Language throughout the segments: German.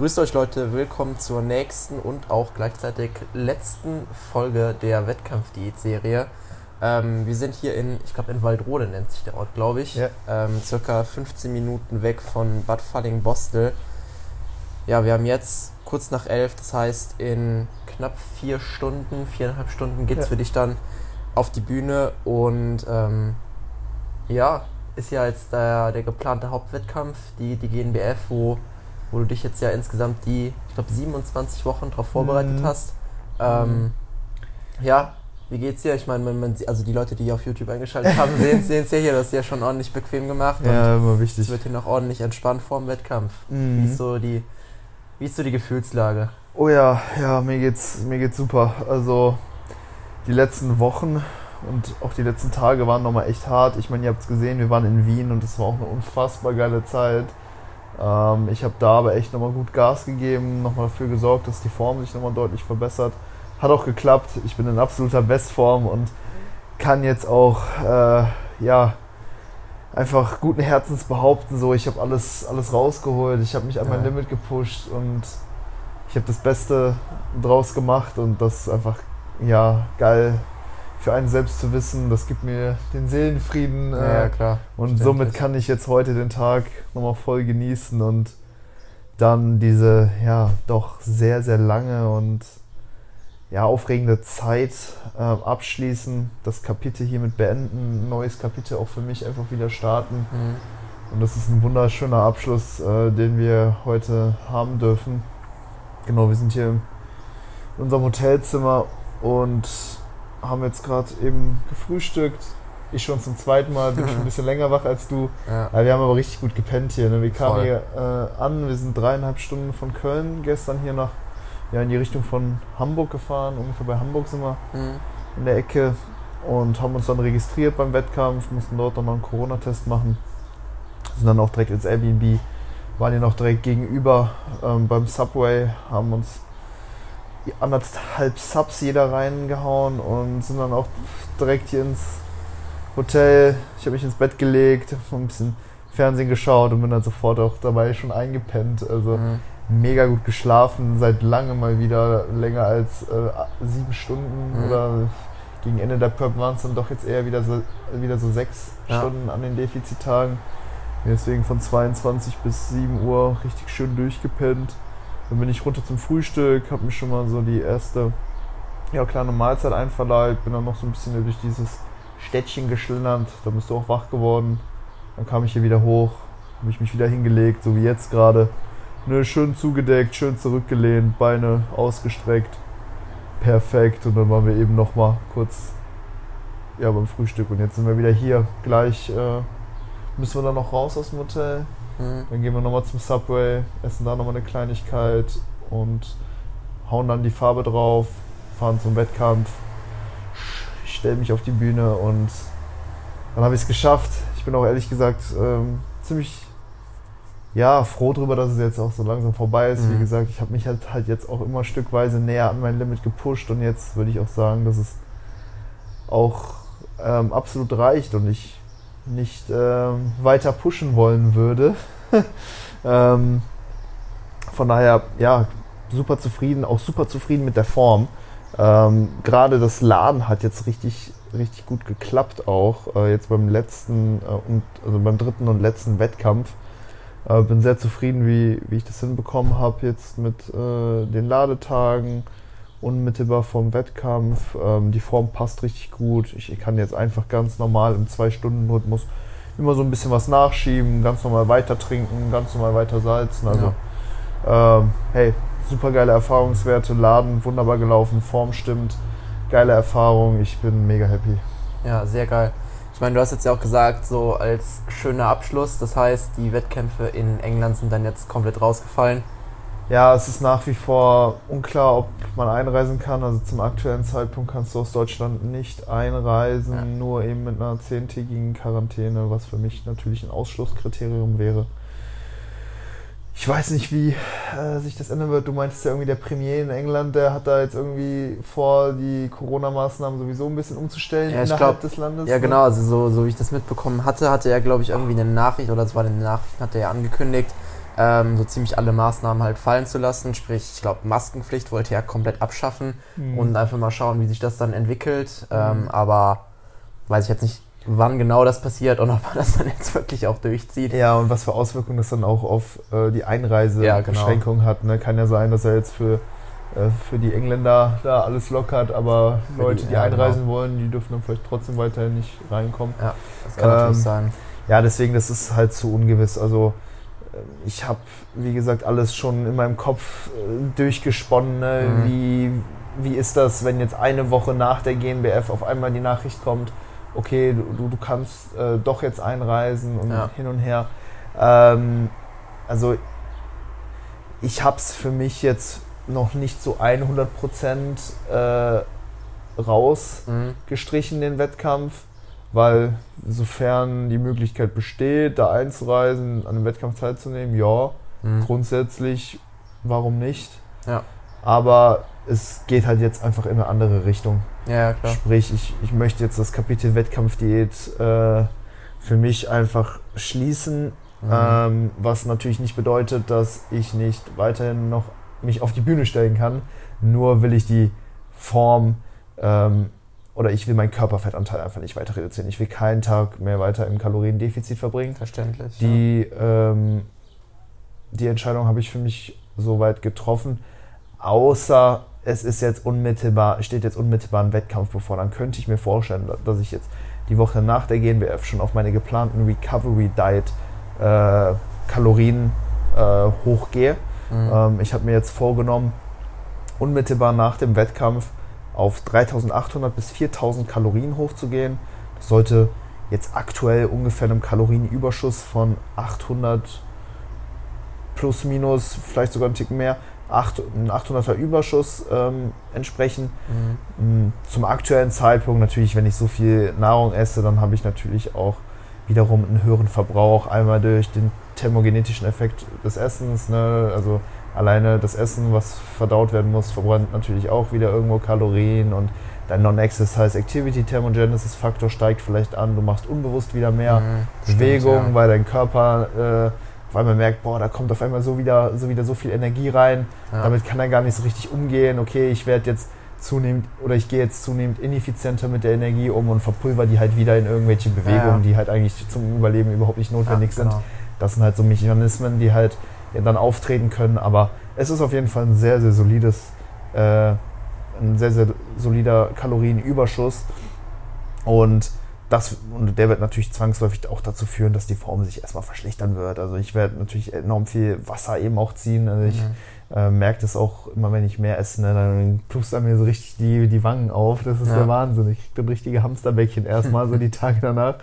Grüßt euch Leute, willkommen zur nächsten und auch gleichzeitig letzten Folge der Wettkampfdiät-Serie. Ähm, wir sind hier in, ich glaube in Waldrode nennt sich der Ort, glaube ich. Ja. Ähm, circa 15 Minuten weg von Bad Falling-Bostel. Ja, wir haben jetzt kurz nach elf, das heißt in knapp vier Stunden, viereinhalb Stunden geht's Ja. für dich dann auf die Bühne und ähm, ja, ist ja jetzt der, der geplante Hauptwettkampf, die, die GNBF, wo, wo du dich jetzt ja insgesamt die, ich glaube, 27 Wochen darauf vorbereitet Mhm. hast. Ähm, ja, wie geht's dir? Ich meine, man, man, also die Leute, die hier auf YouTube eingeschaltet haben, sehen es ja hier, das ist ja schon ordentlich bequem gemacht Ja, immer wichtig. es wird hier noch ordentlich entspannt vor dem Wettkampf. Wie, Mhm. ist so die, wie ist so die Gefühlslage? Oh ja, ja, mir geht's, mir geht's super. Also die letzten Wochen und auch die letzten Tage waren nochmal echt hart. Ich meine, ihr habt es gesehen, wir waren in Wien und es war auch eine unfassbar geile Zeit. Ähm, ich habe da aber echt nochmal gut Gas gegeben, nochmal dafür gesorgt, dass die Form sich nochmal deutlich verbessert. Hat auch geklappt. Ich bin in absoluter Bestform und kann jetzt auch, äh, ja, einfach guten Herzens behaupten, so ich habe alles, alles rausgeholt, ich habe mich an mein Ja. Limit gepusht und ich habe das Beste draus gemacht und das ist einfach ja geil für einen selbst zu wissen. Das gibt mir den Seelenfrieden äh, klar. und somit kann ich jetzt heute den Tag nochmal voll genießen und dann diese ja doch sehr sehr lange und ja aufregende Zeit äh, abschließen, das Kapitel hiermit beenden, ein neues Kapitel auch für mich einfach wieder starten. Mhm. Und das ist ein wunderschöner Abschluss, äh, den wir heute haben dürfen. Genau, wir sind hier in unserem Hotelzimmer und haben jetzt gerade eben gefrühstückt. Ich schon zum zweiten Mal, bin schon ein bisschen länger wach als du. Ja. Wir haben aber richtig gut gepennt hier. Ne? Wir kamen Voll. hier äh, an, wir sind dreieinhalb Stunden von Köln gestern hier nach, ja, in die Richtung von Hamburg gefahren. Ungefähr bei Hamburg sind wir Mhm. in der Ecke und haben uns dann registriert beim Wettkampf, mussten dort nochmal einen Corona-Test machen. Sind dann auch direkt ins Airbnb, waren hier noch direkt gegenüber ähm, beim Subway, haben uns anderthalb Subs jeder reingehauen und sind dann auch direkt hier ins Hotel. Ich habe mich ins Bett gelegt, ein bisschen Fernsehen geschaut und bin dann sofort auch dabei schon eingepennt. Also Mhm. mega gut geschlafen, seit langem mal wieder länger als äh, sieben Stunden Mhm. oder gegen Ende der Prep waren es dann doch jetzt eher wieder so, wieder so sechs Ja. Stunden an den Defizittagen. Deswegen von 22 bis 7 Uhr richtig schön durchgepennt. Dann bin ich runter zum Frühstück, habe mir schon mal so die erste ja, kleine Mahlzeit einverleibt, bin dann noch so ein bisschen durch dieses Städtchen geschlendert, da bist du auch wach geworden. Dann kam ich hier wieder hoch, habe ich mich wieder hingelegt, so wie jetzt gerade. Ne, schön zugedeckt, schön zurückgelehnt, Beine ausgestreckt. Perfekt. Und dann waren wir eben noch mal kurz ja, beim Frühstück. Und jetzt sind wir wieder hier. Gleich äh, müssen wir dann noch raus aus dem Hotel. Mhm. Dann gehen wir nochmal zum Subway, essen da nochmal eine Kleinigkeit und hauen dann die Farbe drauf, fahren zum Wettkampf. Ich stelle mich auf die Bühne und dann habe ich es geschafft. Ich bin auch ehrlich gesagt ähm, ziemlich ja, froh darüber, dass es jetzt auch so langsam vorbei ist. Wie Mhm. gesagt, ich habe mich halt, halt jetzt auch immer stückweise näher an mein Limit gepusht und jetzt würde ich auch sagen, dass es auch ähm, absolut reicht und ich nicht ähm, weiter pushen wollen würde. ähm, von daher, ja, super zufrieden, auch super zufrieden mit der Form. Ähm, Gerade das Laden hat jetzt richtig, richtig gut geklappt auch. Äh, jetzt beim letzten äh, und also beim dritten und letzten Wettkampf. Äh, bin sehr zufrieden, wie, wie ich das hinbekommen habe jetzt mit äh, den Ladetagen unmittelbar vom Wettkampf. Ähm, die Form passt richtig gut. Ich, kann jetzt einfach ganz normal im 2-Stunden-Rhythmus immer so ein bisschen was nachschieben, ganz normal weiter trinken, ganz normal weiter salzen. Also, ähm, hey, super geile Erfahrungswerte, Laden wunderbar gelaufen, Form stimmt, geile Erfahrung. Ich bin mega happy. Ja, sehr geil. Ich meine, du hast jetzt ja auch gesagt, so als schöner Abschluss, das heißt, die Wettkämpfe in England sind dann jetzt komplett rausgefallen. Ja, es ist nach wie vor unklar, ob man einreisen kann. Also zum aktuellen Zeitpunkt kannst du aus Deutschland nicht einreisen, Ja. nur eben mit einer zehntägigen Quarantäne, was für mich natürlich ein Ausschlusskriterium wäre. Ich weiß nicht, wie äh, sich das ändern wird. Du meintest ja irgendwie, der Premier in England, der hat da jetzt irgendwie vor, die Corona-Maßnahmen sowieso ein bisschen umzustellen Ja, innerhalb glaub- des Landes. Ja, ne? genau, also so, so wie ich das mitbekommen hatte, hatte er, glaube ich, irgendwie eine Nachricht, oder es war eine Nachricht, hat er ja angekündigt, ähm, so ziemlich alle Maßnahmen halt fallen zu lassen. Sprich, ich glaube, Maskenpflicht wollte er komplett abschaffen Mhm. und einfach mal schauen, wie sich das dann entwickelt. Ähm, aber weiß ich jetzt nicht, wann genau das passiert und ob er das dann jetzt wirklich auch durchzieht. Ja, und was für Auswirkungen das dann auch auf äh, die Einreisebeschränkung Ja, genau. hat. Ne? Kann ja sein, dass er jetzt für, äh, für die Engländer da alles lockert, aber Für Leute, die- die, ja, genau. einreisen wollen, die dürfen dann vielleicht trotzdem weiterhin nicht reinkommen. Ja, das kann Ähm, natürlich sein. Ja, deswegen, das ist halt zu ungewiss. Also ich habe, wie gesagt, alles schon in meinem Kopf äh, durchgesponnen. Ne? Mhm. Wie, wie ist das, wenn jetzt eine Woche nach der GmbF auf einmal die Nachricht kommt, okay, du, du- kannst äh, doch jetzt einreisen und Ja. hin und her. Ähm, also ich habe es für mich jetzt noch nicht so 100 Prozent äh, raus Mhm. den Wettkampf, weil sofern die Möglichkeit besteht, da einzureisen, an dem Wettkampf teilzunehmen, ja, Mhm. grundsätzlich, warum nicht? Ja. Aber es geht halt jetzt einfach in eine andere Richtung. Ja, klar. Sprich, ich, ich möchte jetzt das Kapitel Wettkampfdiät äh, für mich einfach schließen, Mhm. ähm, was natürlich nicht bedeutet, dass ich nicht weiterhin noch mich auf die Bühne stellen kann. Nur will ich die Form ähm, oder ich will meinen Körperfettanteil einfach nicht weiter reduzieren. Ich will keinen Tag mehr weiter im Kaloriendefizit verbringen. Verständlich. Die, ähm, die Entscheidung habe ich für mich soweit getroffen. Außer es ist jetzt unmittelbar, steht jetzt unmittelbar ein Wettkampf bevor. Dann könnte ich mir vorstellen, dass ich jetzt die Woche nach der GNBF schon auf meine geplanten Recovery Diet äh, Kalorien äh, hochgehe. ja. Mhm. Ähm, ich habe mir jetzt vorgenommen, unmittelbar nach dem Wettkampf auf 3800 bis 4000 Kalorien hochzugehen. Das sollte jetzt aktuell ungefähr einem Kalorienüberschuss von 800 plus minus, vielleicht sogar ein Tick mehr, acht- ein 800er Überschuss ähm, entsprechen. Mhm. Mm, Zum aktuellen Zeitpunkt natürlich, wenn ich so viel Nahrung esse, dann habe ich natürlich auch wiederum einen höheren Verbrauch. Einmal durch den thermogenetischen Effekt des Essens, ne? also alleine das Essen, was verdaut werden muss, verbrennt natürlich auch wieder irgendwo Kalorien und dein Non-Exercise Activity Thermogenesis Faktor steigt vielleicht an. Du machst unbewusst wieder mehr Mhm. Bewegung, Stimmt, weil dein Körper äh, auf einmal merkt, boah, da kommt auf einmal so wieder so, wieder so viel Energie rein. ja. Damit kann er gar nicht so richtig umgehen. Okay, ich werde jetzt zunehmend oder ich gehe jetzt zunehmend ineffizienter mit der Energie um und verpulver die halt wieder in irgendwelche Bewegungen, Ja, ja. die halt eigentlich zum Überleben überhaupt nicht notwendig ja, sind. genau. Das sind halt so Mechanismen, die halt ja, dann auftreten können. Aber es ist auf jeden Fall ein sehr, sehr solides, äh, ein sehr, sehr solider Kalorienüberschuss. Und das, und der wird natürlich zwangsläufig auch dazu führen, dass die Form sich erstmal verschlechtern wird. Also ich werde natürlich enorm viel Wasser eben auch ziehen. Also ich Mhm. äh, merke das auch immer, wenn ich mehr esse, ne, dann plustern mir so richtig die, die Wangen auf. Das ist Ja. der Wahnsinn. Ich kriege dann richtige Hamsterbäckchen erstmal so die Tage danach.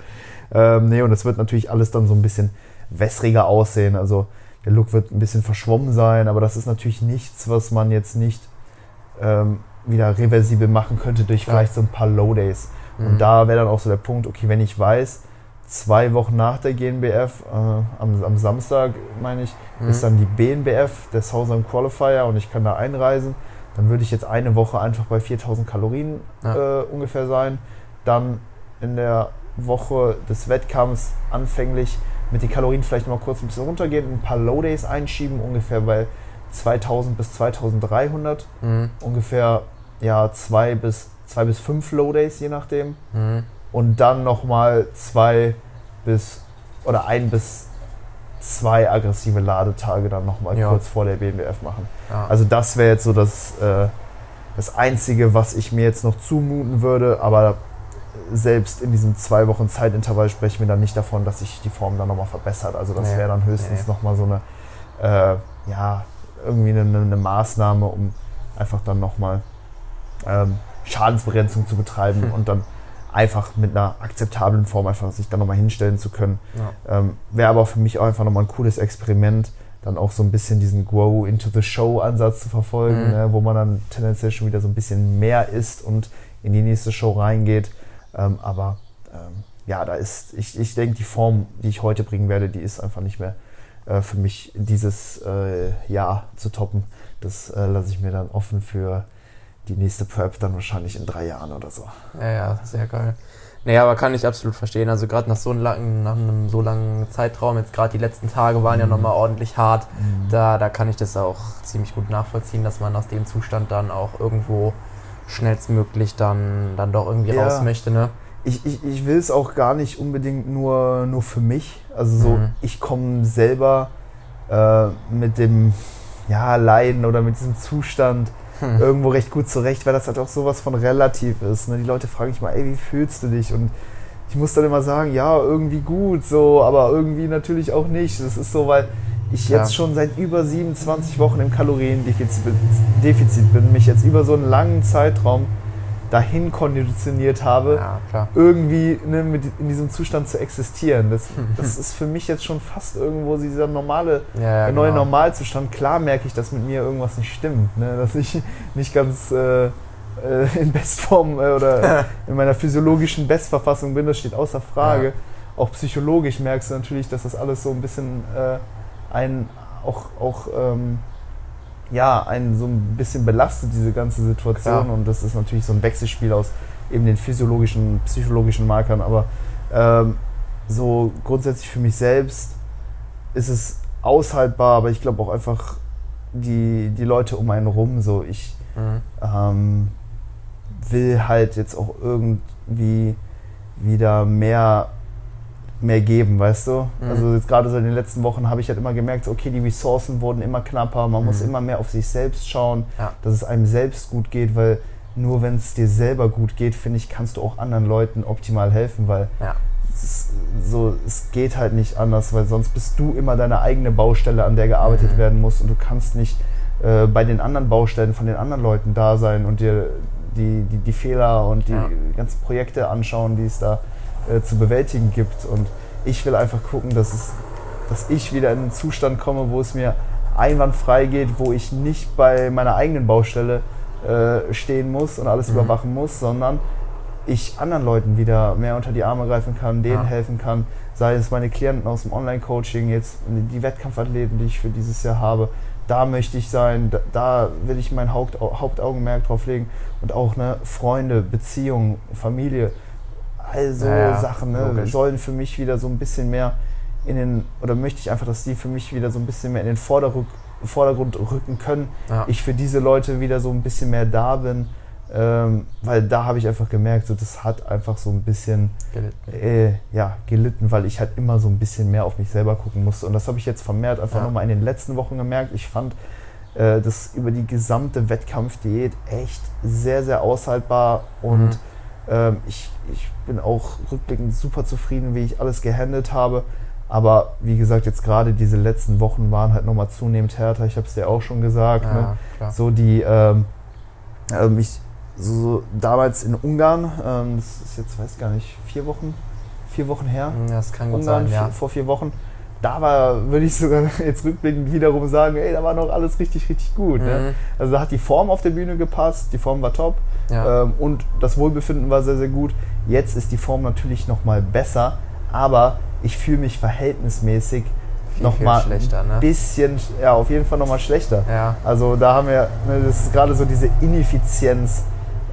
Ähm, nee, und es wird natürlich alles dann so ein bisschen wässriger aussehen. Also der Look wird ein bisschen verschwommen sein, aber das ist natürlich nichts, was man jetzt nicht ähm, wieder reversibel machen könnte durch Klar. vielleicht so ein paar Low Days. Und Mhm. da wäre dann auch so der Punkt, okay, wenn ich weiß, zwei Wochen nach der GNBF, äh, am, am Samstag meine ich, Mhm. ist dann die BNBF, der Southern Qualifier und ich kann da einreisen, dann würde ich jetzt eine Woche einfach bei 4000 Kalorien Ja. äh, ungefähr sein. Dann in der Woche des Wettkampfs anfänglich mit den Kalorien vielleicht mal kurz ein bisschen runtergehen, ein paar Low Days einschieben, ungefähr bei 2000 bis 2300, Mhm. ungefähr ja zwei bis zwei bis fünf Low Days je nachdem Mhm. und dann nochmal zwei bis oder ein bis zwei aggressive Ladetage dann nochmal Ja. kurz vor der BNBF machen. Ja. Also das wäre jetzt so das, äh, das Einzige, was ich mir jetzt noch zumuten würde, aber selbst in diesem zwei Wochen Zeitintervall sprechen wir dann nicht davon, dass sich die Form dann nochmal verbessert. Also das Nee. wäre dann höchstens Nee. nochmal so eine, äh, ja, irgendwie eine, eine Maßnahme, um einfach dann nochmal ähm, Schadensbegrenzung zu betreiben Hm. und dann einfach mit einer akzeptablen Form einfach sich dann nochmal hinstellen zu können. ja. Ähm, Wäre aber für mich auch einfach nochmal ein cooles Experiment, dann auch so ein bisschen diesen Grow into the Show Ansatz zu verfolgen, Mhm. ne, wo man dann tendenziell schon wieder so ein bisschen mehr isst und in die nächste Show reingeht. Ähm, aber ähm, ja, da ist, ich, ich denke, die Form, die ich heute bringen werde, die ist einfach nicht mehr äh, für mich dieses äh, Jahr zu toppen. Das äh, lasse ich mir dann offen für die nächste Prep dann wahrscheinlich in drei Jahren oder so. Ja, ja, sehr geil. Naja, aber kann ich absolut verstehen. Also gerade nach so langen, nach einem so langen Zeitraum, jetzt gerade die letzten Tage waren ja Mhm. nochmal ordentlich hart. Mhm. Da, da kann ich das auch ziemlich gut nachvollziehen, dass man aus dem Zustand dann auch irgendwo schnellstmöglich dann, dann doch irgendwie Ja. raus möchte, ne? ich, ich, ich will es auch gar nicht unbedingt nur, nur für mich. Also so, Mhm. ich komme selber äh, mit dem ja, Leiden oder mit diesem Zustand Hm. irgendwo recht gut zurecht, weil das halt auch sowas von relativ ist. Ne? Die Leute fragen mich mal, ey, wie fühlst du dich? Und ich muss dann immer sagen, ja, irgendwie gut, so, aber irgendwie natürlich auch nicht. Das ist so, weil ich Ja. jetzt schon seit über 27 Wochen im Kaloriendefizit bin, mich jetzt über so einen langen Zeitraum dahin konditioniert habe, Ja, irgendwie ne, mit, in diesem Zustand zu existieren. Das, das ist für mich jetzt schon fast irgendwo dieser normale, Ja, der neue genau. Normalzustand. Klar merke ich, dass mit mir irgendwas nicht stimmt, ne? dass ich nicht ganz äh, äh, in Bestform äh, oder in meiner physiologischen Bestverfassung bin, das steht außer Frage. Auch psychologisch merkst du natürlich, dass das alles so ein bisschen äh, einen auch, auch ähm, ja, einen so ein bisschen belastet, diese ganze Situation. Klar. Und das ist natürlich so ein Wechselspiel aus eben den physiologischen, psychologischen Markern. Aber ähm, so grundsätzlich für mich selbst ist es aushaltbar, aber ich glaube auch einfach die, die Leute um einen rum. So, ich Mhm. ähm, will halt jetzt auch irgendwie wieder mehr, mehr geben, weißt du? Mhm. Also jetzt gerade so in den letzten Wochen habe ich halt immer gemerkt, okay, die Ressourcen wurden immer knapper, man muss Mhm. immer mehr auf sich selbst schauen, Ja. dass es einem selbst gut geht, weil nur wenn es dir selber gut geht, finde ich, kannst du auch anderen Leuten optimal helfen, weil Ja. es, so, es geht halt nicht anders, weil sonst bist du immer deine eigene Baustelle, an der gearbeitet Mhm. werden muss und du kannst nicht äh, bei den anderen Baustellen von den anderen Leuten da sein und dir die, die, die Fehler und die Ja. ganzen Projekte anschauen, die es da äh, zu bewältigen gibt. Und ich will einfach gucken, dass, es, dass ich wieder in einen Zustand komme, wo es mir einwandfrei geht, wo ich nicht bei meiner eigenen Baustelle äh, stehen muss und alles Mhm. überwachen muss, sondern ich anderen Leuten wieder mehr unter die Arme greifen kann, denen Ja. helfen kann, sei es meine Klienten aus dem Online-Coaching, jetzt die Wettkampfathleten, die ich für dieses Jahr habe, da möchte ich sein, da, da will ich mein Haupt, Hauptaugenmerk drauf legen und auch ne, Freunde, Beziehungen, Familie, all so Ja, ja, Sachen ne, logisch. sollen für mich wieder so ein bisschen mehr in den, oder möchte ich einfach, dass die für mich wieder so ein bisschen mehr in den Vorderrück, Vordergrund rücken können, Ja. ich für diese Leute wieder so ein bisschen mehr da bin, ähm, weil da habe ich einfach gemerkt, so, das hat einfach so ein bisschen Gelitten. äh, ja, gelitten, weil ich halt immer so ein bisschen mehr auf mich selber gucken musste. Und das habe ich jetzt vermehrt einfach Ja. nochmal in den letzten Wochen gemerkt. Ich fand äh, das über die gesamte Wettkampfdiät echt sehr, sehr aushaltbar und Mhm. ähm, ich, ich bin auch rückblickend super zufrieden, wie ich alles gehandelt habe. Aber wie gesagt, jetzt gerade diese letzten Wochen waren halt nochmal zunehmend härter. Ich habe es dir auch schon gesagt. Ne? Ja, klar. So die, ähm, ähm, ich, so, so damals in Ungarn, ähm, das ist jetzt, weiß gar nicht, vier Wochen, vier Wochen her, Ja, Das kann gut Ungarn sein, ja. vier, vor vier Wochen, da war, würde ich sogar jetzt rückblickend wiederum sagen, ey, da war noch alles richtig, richtig gut. Ne? Mhm. Also da hat die Form auf der Bühne gepasst, die Form war top Ja. ähm, und das Wohlbefinden war sehr, sehr gut. Jetzt ist die Form natürlich nochmal besser, aber ich fühle mich verhältnismäßig nochmal schlechter, ne? ein bisschen, ja, auf jeden Fall nochmal schlechter. Ja. Also da haben wir, ne, das ist gerade so diese Ineffizienz,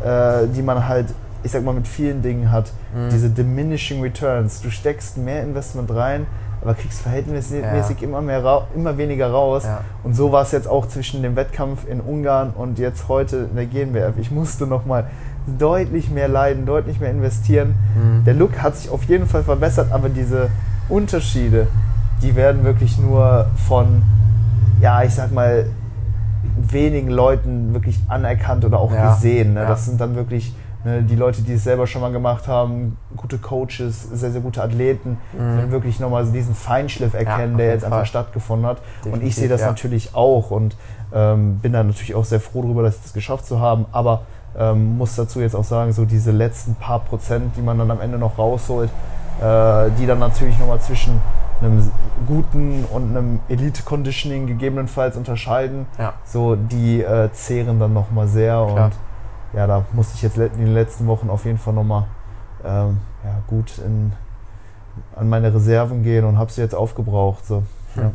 äh, die man halt, ich sag mal, mit vielen Dingen hat. Mhm. Diese diminishing returns. Du steckst mehr Investment rein, aber kriegst verhältnismäßig immer, mehr immer weniger raus. Ja. Und so war es jetzt auch zwischen dem Wettkampf in Ungarn und jetzt heute in der GNBF. Ich musste nochmal deutlich mehr leiden, deutlich mehr investieren. Mhm. Der Look hat sich auf jeden Fall verbessert, aber diese Unterschiede, die werden wirklich nur von, ja, ich sag mal, wenigen Leuten wirklich anerkannt oder auch Ja, gesehen. Ne? ja. Das sind dann wirklich die Leute, die es selber schon mal gemacht haben, gute Coaches, sehr, sehr gute Athleten, die dann wirklich nochmal diesen Feinschliff erkennen, Mhm. auf der jetzt einfach Fall. stattgefunden hat. und Definitiv, ich sehe das ja. natürlich auch und ähm, bin dann natürlich auch sehr froh darüber, dass ich das geschafft zu haben. Aber ähm, muss dazu jetzt auch sagen, so diese letzten paar Prozent, die man dann am Ende noch rausholt, äh, die dann natürlich nochmal zwischen einem guten und einem Elite-Conditioning gegebenenfalls unterscheiden, Ja. so die äh, zehren dann nochmal sehr Klar. und ja, da musste ich jetzt in den letzten Wochen auf jeden Fall nochmal ähm, ja, gut in, an meine Reserven gehen und habe sie jetzt aufgebraucht. So. Ja.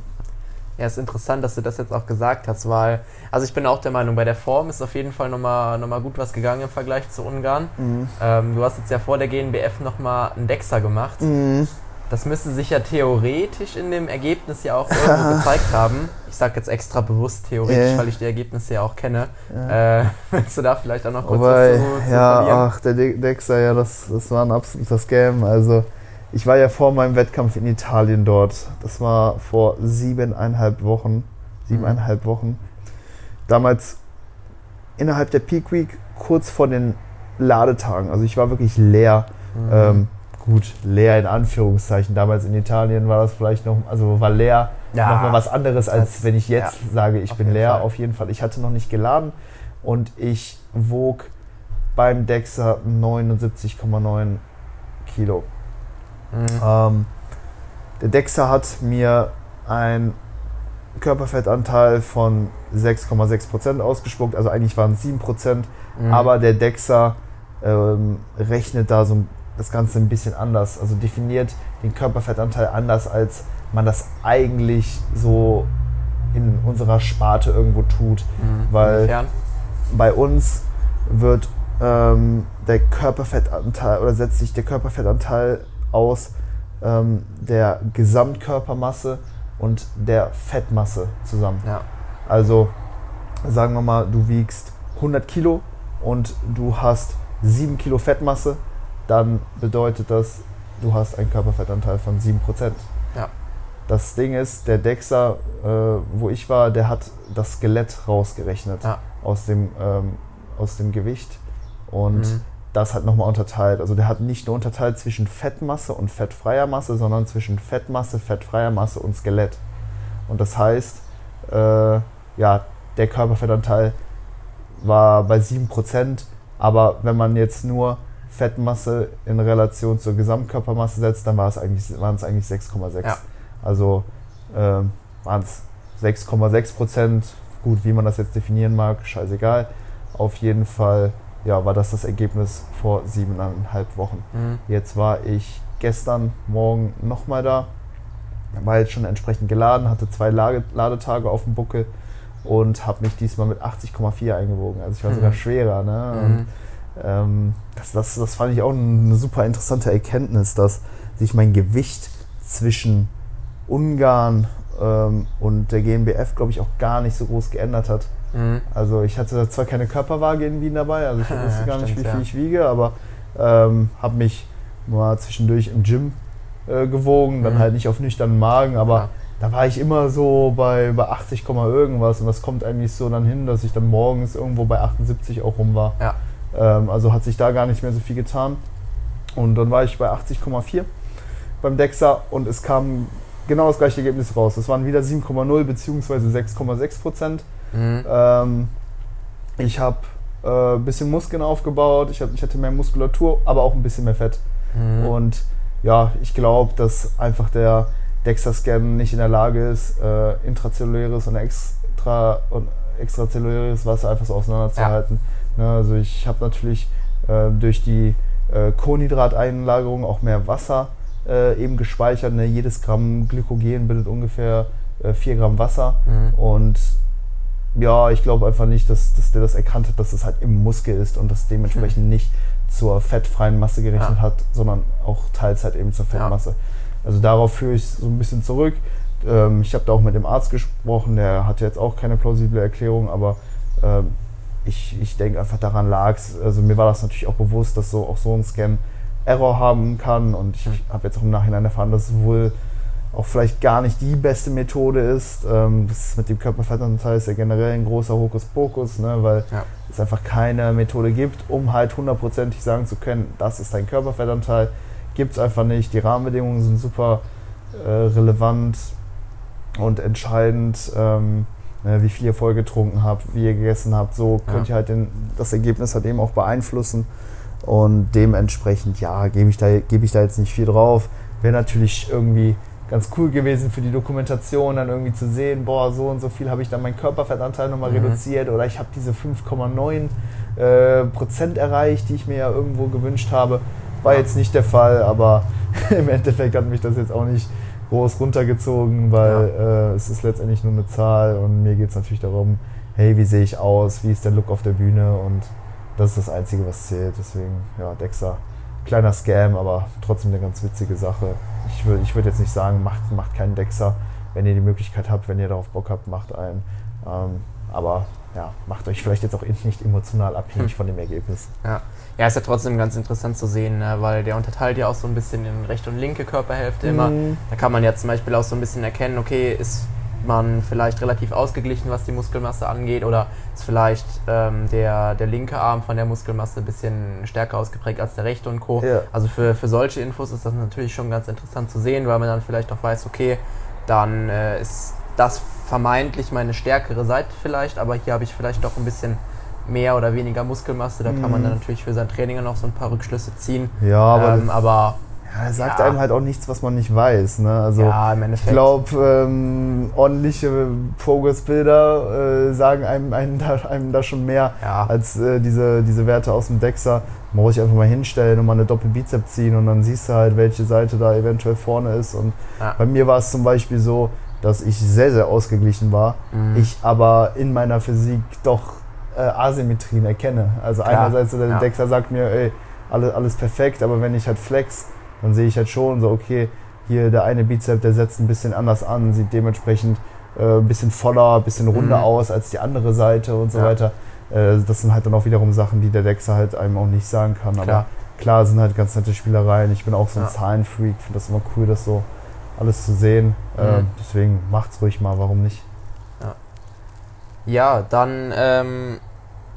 Ja, ist interessant, dass du das jetzt auch gesagt hast, weil, also ich bin auch der Meinung, bei der Form ist auf jeden Fall nochmal noch mal gut was gegangen im Vergleich zu Ungarn. Mhm. Ähm, du hast jetzt ja vor der GNBF nochmal einen Dexer gemacht. Mhm. Das müsste sich ja theoretisch in dem Ergebnis ja auch irgendwo gezeigt haben. Ich sage jetzt extra bewusst theoretisch, äh. weil ich die Ergebnisse ja auch kenne. Ja. Äh, willst du da vielleicht auch noch kurz Wobei, was zu, Ja, verlieren? ach, der Dexter, ja, das, das war ein absoluter Scam. Also ich war ja vor meinem Wettkampf in Italien dort. Das war vor siebeneinhalb Wochen. Siebeneinhalb Wochen. Damals innerhalb der Peak Week, kurz vor den Ladetagen. Also ich war wirklich leer. Mhm. Ähm, gut, leer in Anführungszeichen. Damals in Italien war das vielleicht noch, also war leer ja, nochmal was anderes, als das, wenn ich jetzt ja, sage, ich bin leer. Fall. Auf jeden Fall. Ich hatte noch nicht geladen und ich wog beim Dexter 79,9 Kilo. Mhm. Ähm, der Dexter hat mir ein Körperfettanteil von 6,6% ausgespuckt, also eigentlich waren es 7%, mhm. aber der Dexter ähm, rechnet da so das Ganze ein bisschen anders, also definiert den Körperfettanteil anders, als man das eigentlich so in unserer Sparte irgendwo tut, mhm. weil Inwiefern? bei uns wird ähm, der Körperfettanteil oder setzt sich der Körperfettanteil aus ähm, der Gesamtkörpermasse und der Fettmasse zusammen. Ja. Also sagen wir mal, du wiegst 100 Kilo und du hast 7 Kilo Fettmasse, dann bedeutet das, du hast einen Körperfettanteil von 7%. Ja. Das Ding ist, der Dexa, äh, wo ich war, der hat das Skelett rausgerechnet ja. aus, dem, ähm, aus dem Gewicht. Und mhm das hat nochmal unterteilt. Also der hat nicht nur unterteilt zwischen Fettmasse und fettfreier Masse, sondern zwischen Fettmasse, fettfreier Masse und Skelett. Und das heißt, äh, ja, der Körperfettanteil war bei 7%, aber wenn man jetzt nur Fettmasse in Relation zur Gesamtkörpermasse setzt, dann war es eigentlich, waren es eigentlich 6,6. Ja. Also äh, waren es 6,6% Gut, wie man das jetzt definieren mag, scheißegal. Auf jeden Fall ja, war das das Ergebnis vor siebeneinhalb Wochen. Mhm. Jetzt war ich gestern Morgen nochmal da, war jetzt schon entsprechend geladen, hatte zwei Lage Ladetage auf dem Buckel und habe mich diesmal mit 80,4 eingewogen. Also ich war mhm. sogar schwerer. Ne? Mhm. Ähm, das, das, das fand ich auch eine super interessante Erkenntnis, dass sich mein Gewicht zwischen Ungarn ähm, und der GmbF, glaube ich, auch gar nicht so groß geändert hat. Mhm. Also ich hatte zwar keine Körperwaage in Wien dabei, also ich wusste gar nicht, wie viel ja. ich wiege, aber ähm, habe mich mal zwischendurch im Gym äh, gewogen, dann mhm. halt nicht auf nüchternen Magen, aber ja. da war ich immer so bei, bei 80, irgendwas und das kommt eigentlich so dann hin, dass ich dann morgens irgendwo bei 78 auch rum war. Ja. Ähm, also hat sich da gar nicht mehr so viel getan. Und dann war ich bei 80,4 beim Dexa und es kam genau das gleiche Ergebnis raus. Es waren wieder 7,0 bzw. 6,6 Prozent. Mhm. Ähm, ich habe ein äh, bisschen Muskeln aufgebaut, ich, hab, ich hatte mehr Muskulatur, aber auch ein bisschen mehr Fett. Mhm. Und ja, ich glaube, dass einfach der DEXA-Scan nicht in der Lage ist, äh, intrazelluläres und, extra, und extrazelluläres Wasser einfach so auseinanderzuhalten. Ja. Ne, also ich habe natürlich äh, durch die äh, Kohlenhydrateinlagerung auch mehr Wasser äh, eben gespeichert. Ne? Jedes Gramm Glykogen bildet ungefähr äh, 4 Gramm Wasser. Mhm. Und ja, ich glaube einfach nicht, dass, dass der das erkannt hat, dass es halt im Muskel ist und das dementsprechend mhm. nicht zur fettfreien Masse gerechnet ja. hat, sondern auch teils halt eben zur Fettmasse. Ja. Also darauf führe ich so ein bisschen zurück. Ähm, ich habe da auch mit dem Arzt gesprochen, der hatte jetzt auch keine plausible Erklärung, aber ähm, ich, ich denke einfach daran lag es. Also mir war das natürlich auch bewusst, dass so auch so ein Scan Error haben kann und ich habe jetzt auch im Nachhinein erfahren, dass es wohl auch vielleicht gar nicht die beste Methode ist. Ähm, das mit dem Körperfettanteil ist ja generell ein großer Hokuspokus, ne, weil ja. es einfach keine Methode gibt, um halt hundertprozentig sagen zu können, das ist dein Körperfettanteil. Gibt es einfach nicht. Die Rahmenbedingungen sind super äh, relevant und entscheidend. Ähm, ne, wie viel ihr voll getrunken habt, wie ihr gegessen habt, so könnt ja. ihr halt den, das Ergebnis halt eben auch beeinflussen. Und dementsprechend, ja, gebe ich, da, geb ich da jetzt nicht viel drauf. Wäre natürlich irgendwie ganz cool gewesen für die Dokumentation, dann irgendwie zu sehen, boah, so und so viel habe ich dann meinen Körperfettanteil nochmal mhm. reduziert oder ich habe diese 5,9 äh, Prozent erreicht, die ich mir ja irgendwo gewünscht habe. War jetzt nicht der Fall, aber im Endeffekt hat mich das jetzt auch nicht groß runtergezogen, weil ja. äh, es ist letztendlich nur eine Zahl und mir geht es natürlich darum, hey, wie sehe ich aus, wie ist der Look auf der Bühne und das ist das Einzige, was zählt. Deswegen, ja, Dexa, kleiner Scam, aber trotzdem eine ganz witzige Sache. Ich würde ich würd jetzt nicht sagen, macht, macht keinen Dexa. Wenn ihr die Möglichkeit habt, wenn ihr darauf Bock habt, macht einen. Ähm, aber ja, macht euch vielleicht jetzt auch nicht emotional abhängig hm. von dem Ergebnis. Ja. ja, ist ja trotzdem ganz interessant zu sehen, ne? weil der unterteilt ja auch so ein bisschen in rechte und linke Körperhälfte mhm. immer. Da kann man ja zum Beispiel auch so ein bisschen erkennen, okay, ist man vielleicht relativ ausgeglichen, was die Muskelmasse angeht, oder ist vielleicht ähm, der, der linke Arm von der Muskelmasse ein bisschen stärker ausgeprägt als der rechte und Co. Ja. Also für, für solche Infos ist das natürlich schon ganz interessant zu sehen, weil man dann vielleicht auch weiß, okay, dann äh, ist das vermeintlich meine stärkere Seite vielleicht, aber hier habe ich vielleicht doch ein bisschen mehr oder weniger Muskelmasse. Da kann man dann mhm. natürlich für sein Training noch so ein paar Rückschlüsse ziehen. Ja, aber, ähm, aber ja, er sagt ja. einem halt auch nichts, was man nicht weiß. Ne? Also ja, im Endeffekt. Ich glaube, ähm, ordentliche Progress-Bilder äh, sagen einem, einem, da, einem da schon mehr ja. als äh, diese, diese Werte aus dem Dexter. Man muss sich einfach mal hinstellen und mal eine Doppelbizeps ziehen und dann siehst du halt, welche Seite da eventuell vorne ist. Und bei mir war es zum Beispiel so, dass ich sehr, sehr ausgeglichen war. Mhm. Ich aber in meiner Physik doch äh, Asymmetrien erkenne. Also Klar. einerseits der ja. Dexter sagt mir, ey, alles, alles perfekt, aber wenn ich halt flex, dann sehe ich halt schon so, okay, hier der eine Bizep, der setzt ein bisschen anders an, sieht dementsprechend äh, ein bisschen voller, ein bisschen runder mhm. aus als die andere Seite und so ja. weiter. Äh, das sind halt dann auch wiederum Sachen, die der Dexter halt einem auch nicht sagen kann. Klar. Aber klar sind halt ganz nette Spielereien. Ich bin auch so ein ja. Zahlenfreak, finde das immer cool, das so alles zu sehen. Mhm. Äh, deswegen macht's ruhig mal, warum nicht? Ja, ja dann ähm,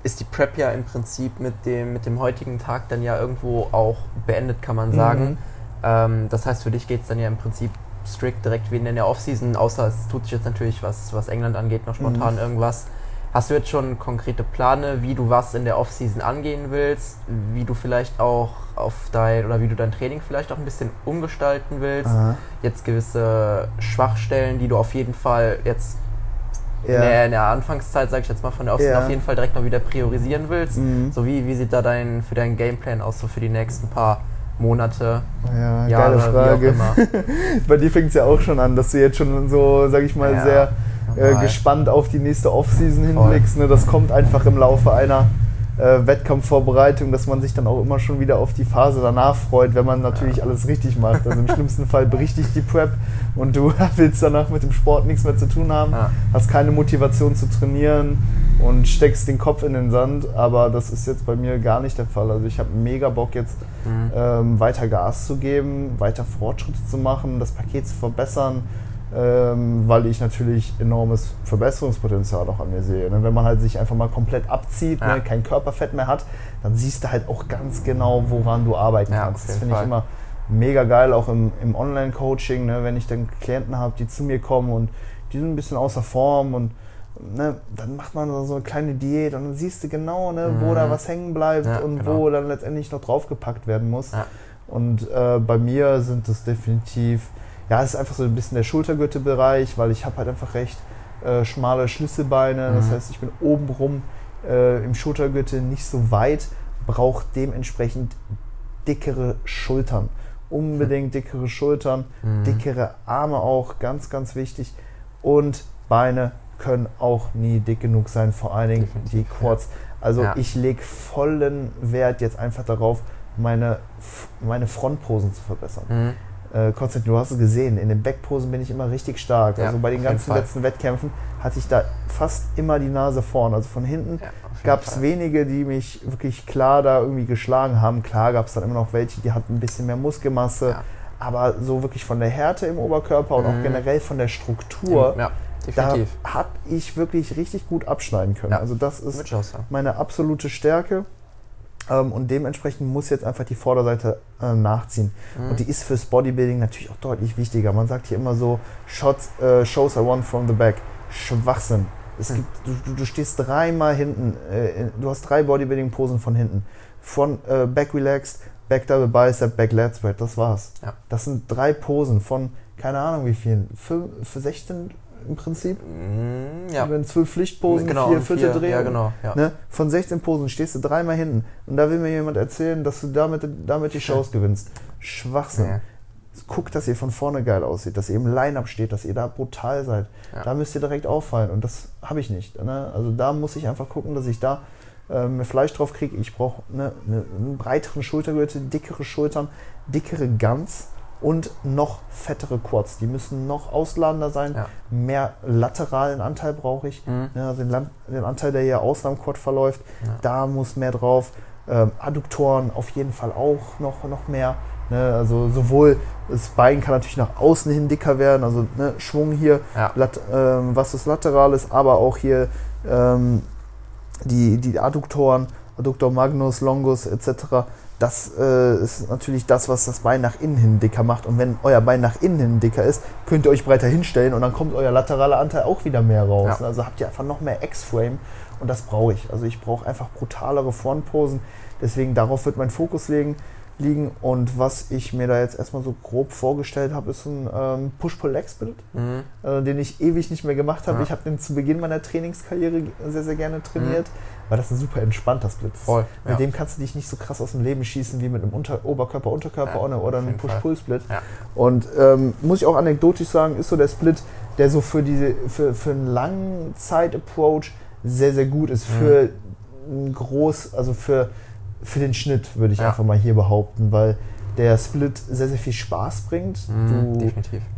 ist die Prep ja im Prinzip mit dem, mit dem heutigen Tag dann ja irgendwo auch beendet, kann man sagen. Mhm. Ähm, das heißt, für dich geht es dann ja im Prinzip strikt direkt wie in der Offseason, außer es tut sich jetzt natürlich, was, was England angeht, noch spontan mhm. irgendwas. Hast du jetzt schon konkrete Pläne, wie du was in der Offseason angehen willst, wie du vielleicht auch auf dein oder wie du dein Training vielleicht auch ein bisschen umgestalten willst? Aha. Jetzt gewisse Schwachstellen, die du auf jeden Fall jetzt ja. in, der, in, der, Anfangszeit, sage ich jetzt mal, von der Offseason ja. auf jeden Fall direkt noch wieder priorisieren willst. Mhm. So wie, wie sieht da dein für deinen Gameplan aus, so für die nächsten paar Monate, ja, Jahre, geile Frage. Bei dir fängt es ja auch schon an, dass du jetzt schon so, sag ich mal, ja. sehr äh, gespannt auf die nächste Offseason hinblickst. Ne? Das kommt einfach im Laufe einer äh, Wettkampfvorbereitung, dass man sich dann auch immer schon wieder auf die Phase danach freut, wenn man natürlich ja. alles richtig macht. Also im schlimmsten Fall bricht dich die Prep und du willst danach mit dem Sport nichts mehr zu tun haben, ja. hast keine Motivation zu trainieren und steckst den Kopf in den Sand. Aber das ist jetzt bei mir gar nicht der Fall. Also ich habe mega Bock jetzt mhm. ähm, weiter Gas zu geben, weiter Fortschritte zu machen, das Paket zu verbessern ähm, weil ich natürlich enormes Verbesserungspotenzial auch an mir sehe. Ne? Wenn man halt sich einfach mal komplett abzieht, ne, ja. ne, kein Körperfett mehr hat, dann siehst du halt auch ganz genau, woran du arbeiten ja, kannst. Das finde ich immer mega geil, auch im, im Online-Coaching, ne, wenn ich dann Klienten habe, die zu mir kommen und die sind ein bisschen außer Form und Ne, dann macht man so eine kleine Diät und dann siehst du genau, ne, wo mhm. da was hängen bleibt ja, und genau. wo dann letztendlich noch draufgepackt werden muss. Ja. Und äh, bei mir sind es definitiv ja, es ist einfach so ein bisschen der Schultergürtelbereich, weil ich habe halt einfach recht äh, schmale Schlüsselbeine. Mhm. Das heißt, ich bin obenrum äh, im Schultergürtel nicht so weit, brauche dementsprechend dickere Schultern. Unbedingt dickere Schultern, mhm. dickere Arme auch, ganz, ganz wichtig. Und Beine können auch nie dick genug sein, vor allen Dingen Definitiv, die Quads. Also ja. ich lege vollen Wert jetzt einfach darauf, meine, meine Frontposen zu verbessern. Mhm äh, Konstantin, du hast es gesehen, in den Backposen bin ich immer richtig stark. Ja, also bei den ganzen letzten Wettkämpfen hatte ich da fast immer die Nase vorn. Also von hinten ja, gab es wenige, die mich wirklich klar da irgendwie geschlagen haben. Klar gab es dann immer noch welche, die hatten ein bisschen mehr Muskelmasse. Ja. Aber so wirklich von der Härte im Oberkörper und mhm. auch generell von der Struktur, ja, da habe ich wirklich richtig gut abschneiden können. Also das ist meine absolute Stärke. Ähm, und dementsprechend muss jetzt einfach die Vorderseite äh, nachziehen. Mhm. Und die ist fürs Bodybuilding natürlich auch deutlich wichtiger. Man sagt hier immer so, Shots, äh, shows are one from the back. Schwachsinn. Es mhm. gibt, du, du stehst dreimal hinten, äh, du hast drei Bodybuilding-Posen von hinten. Von äh, Back Relaxed, Back Double Bicep, Back Lat Spread, das war's. Ja. Das sind drei Posen von, keine Ahnung wie vielen, für, für 16 im Prinzip. Mm, ja. Wenn zwölf Pflichtposen, genau, vier Viertel drehen. Ja, genau, ja. Ne? Von 16 Posen stehst du dreimal hinten. Und da will mir jemand erzählen, dass du damit, damit die Shows gewinnst. Schwachsinn. Ja. guckt, dass ihr von vorne geil aussieht, dass ihr im Line-Up steht, dass ihr da brutal seid. Da müsst ihr direkt auffallen und das habe ich nicht. Ne? Also da muss ich einfach gucken, dass ich da ähm, Fleisch drauf kriege. Ich brauche ne, ne, einen breiteren Schultergürtel, dickere Schultern, dickere Guns und noch fettere Quads. Die müssen noch ausladender sein. Ja. Mehr lateralen Anteil brauche ich. Mhm. Ja, den, den Anteil, der hier außen am Quad verläuft, Ja. da muss mehr drauf. Ähm, Adduktoren auf jeden Fall auch noch, noch mehr. Ne? Also sowohl das Bein kann natürlich nach außen hin dicker werden, also ne, Schwung hier, lat, ähm, was das lateral ist, aber auch hier ähm, die, die Adduktoren, Adduktor magnus, longus etc. Das äh, ist natürlich das, was das Bein nach innen hin dicker macht. Und wenn euer Bein nach innen hin dicker ist, könnt ihr euch breiter hinstellen und dann kommt euer lateraler Anteil auch wieder mehr raus. Ja. Also habt ihr einfach noch mehr X-Frame und das brauche ich. Also ich brauche einfach brutalere Frontposen. Deswegen darauf wird mein Fokus legen, liegen. Und was ich mir da jetzt erstmal so grob vorgestellt habe, ist ein ähm, Push-Pull-Leg-Split Mhm. äh, den ich ewig nicht mehr gemacht habe. Ja. Ich habe den zu Beginn meiner Trainingskarriere sehr, sehr gerne trainiert, weil das ein super entspannter Split ist. Voll, Mit ja. dem kannst du dich nicht so krass aus dem Leben schießen wie mit einem Unter Oberkörper-Unterkörper Ja, oder, einem. Push-Pull-Split. Ja. Und ähm, muss ich auch anekdotisch sagen, ist so der Split, der so für, diese, für, für einen langen Zeit-Approach sehr, sehr gut ist. Mhm. Für ein groß, also für, für den Schnitt, würde ich einfach mal hier behaupten, weil der Split sehr, sehr viel Spaß bringt. Mhm, du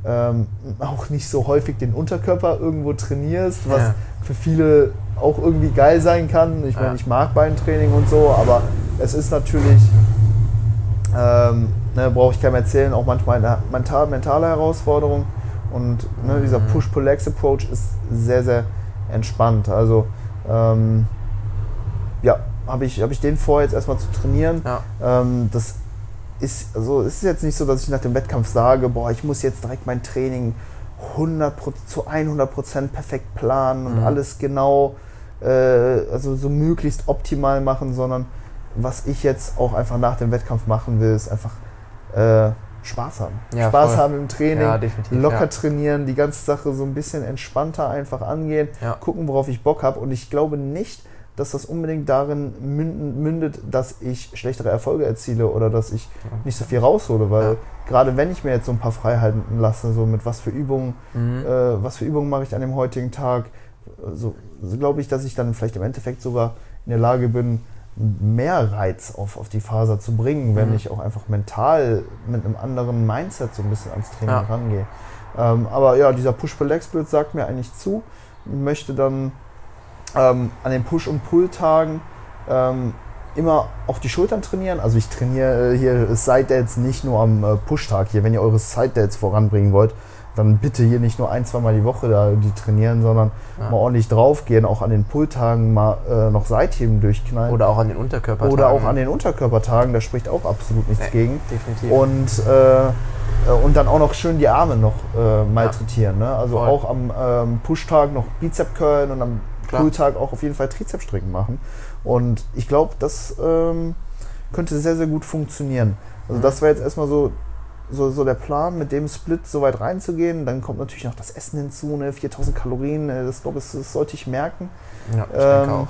ähm, auch nicht so häufig den Unterkörper irgendwo trainierst, was Ja. für viele auch irgendwie geil sein kann. Ich meine, Ja. ich mag Beintraining und so, aber es ist natürlich, ähm, ne, brauche ich keinem erzählen, auch manchmal eine mental, mentale Herausforderung. Und ne, dieser Mhm. Push-Pull-Legs-Approach ist sehr, sehr entspannt. Also, ähm, ja, habe ich, hab ich den vor, jetzt erstmal zu trainieren. Ja. Ähm, das ist, also es ist jetzt nicht so, dass ich nach dem Wettkampf sage, boah, ich muss jetzt direkt mein Training 100 zu 100% perfekt planen und Mhm. alles genau, äh, also so möglichst optimal machen, sondern was ich jetzt auch einfach nach dem Wettkampf machen will, ist einfach äh, Spaß haben. Ja, Spaß voll. haben im Training, Ja, locker ja. trainieren, die ganze Sache so ein bisschen entspannter einfach angehen, gucken, worauf ich Bock habe. Und ich glaube nicht, dass das unbedingt darin mündet, dass ich schlechtere Erfolge erziele oder dass ich nicht so viel raushole, weil Ja. gerade wenn ich mir jetzt so ein paar Freiheiten lasse, so mit was für Übungen, Mhm. äh, was für Übungen mache ich an dem heutigen Tag, so, so glaube ich, dass ich dann vielleicht im Endeffekt sogar in der Lage bin, mehr Reiz auf, auf die Faser zu bringen, wenn Mhm. ich auch einfach mental mit einem anderen Mindset so ein bisschen ans Training Ja. rangehe. Ähm, aber ja, dieser Push-Pull-Leg-Split sagt mir eigentlich zu. Ich möchte dann ähm, an den Push- und Pull-Tagen ähm, immer auch die Schultern trainieren. Also ich trainiere äh, hier Side-Dads nicht nur am äh, Push-Tag hier. Wenn ihr eure Side-Dads voranbringen wollt, dann bitte hier nicht nur ein, zweimal die Woche da die trainieren, sondern Ja. mal ordentlich draufgehen, auch an den Pull-Tagen mal äh, noch Seitheben durchknallen. Oder auch an den Unterkörper. Oder auch an den Unterkörpertagen, da spricht auch absolut nichts Nee, gegen. Definitiv. Und, äh, äh, und dann auch noch schön die Arme noch äh, malträtieren. Ne? Also Voll. auch am ähm, Push-Tag noch Bizep curlen und am Pull-Tag auch auf jeden Fall Trizepsstrecken machen. Und ich glaube, das ähm, könnte sehr, sehr gut funktionieren. Also Mhm. das wäre jetzt erstmal so, so, so der Plan, mit dem Split so weit reinzugehen. Dann kommt natürlich noch das Essen hinzu, ne? 4000 Kalorien, äh, das glaube ich, das sollte ich merken. ja, ich Ähm, denke auch.